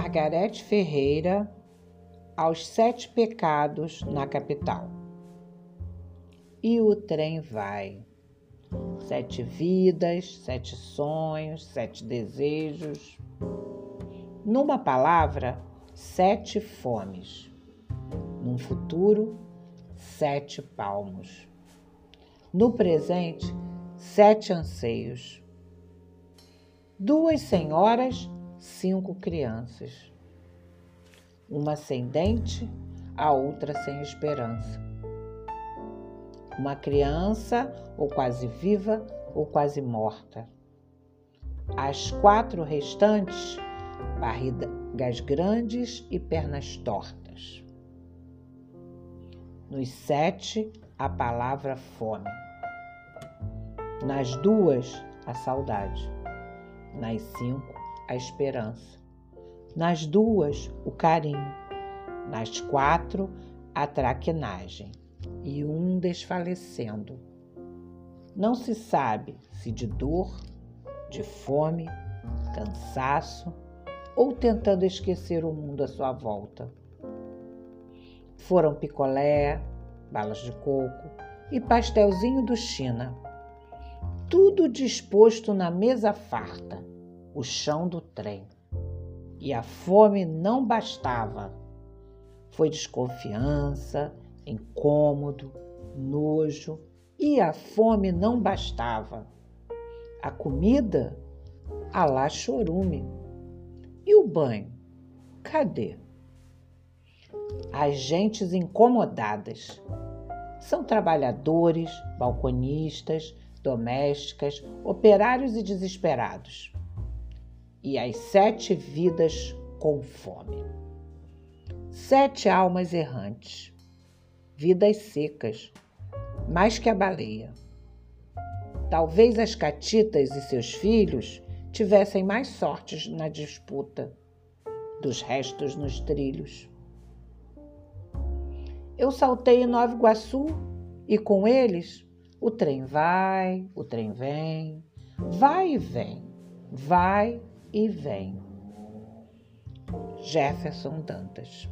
Margarete Ferreira aos sete pecados na capital. E o trem vai. Sete vidas, sete sonhos, sete desejos. Numa palavra, sete fomes. Num futuro, sete palmos. No presente, sete anseios. Duas senhoras, cinco crianças. Uma sem dente, a outra sem esperança. Uma criança, ou quase viva, ou quase morta. As quatro restantes, barrigas grandes e pernas tortas. Nos sete, a palavra fome. Nas duas, a saudade. Nas cinco, a esperança. Nas duas, o carinho. Nas quatro, a traquinagem. E um desfalecendo. Não se sabe se de dor, de fome, cansaço ou tentando esquecer o mundo à sua volta. Foram picolé, balas de coco e pastelzinho do China. Tudo disposto na mesa farta, o chão do trem. E a fome não bastava. Foi desconfiança, incômodo, nojo, e a fome não bastava. A comida, a lá chorume. E o banho? Cadê? As gentes incomodadas. São trabalhadores, balconistas, domésticas, operários e desesperados. E as sete vidas com fome. Sete almas errantes, vidas secas, mais que a baleia. Talvez as catitas e seus filhos tivessem mais sortes na disputa dos restos nos trilhos. Eu saltei em Nova Iguaçu e com eles o trem vai, o trem vem, vai e vem, vai e vem. Jefferson Dantas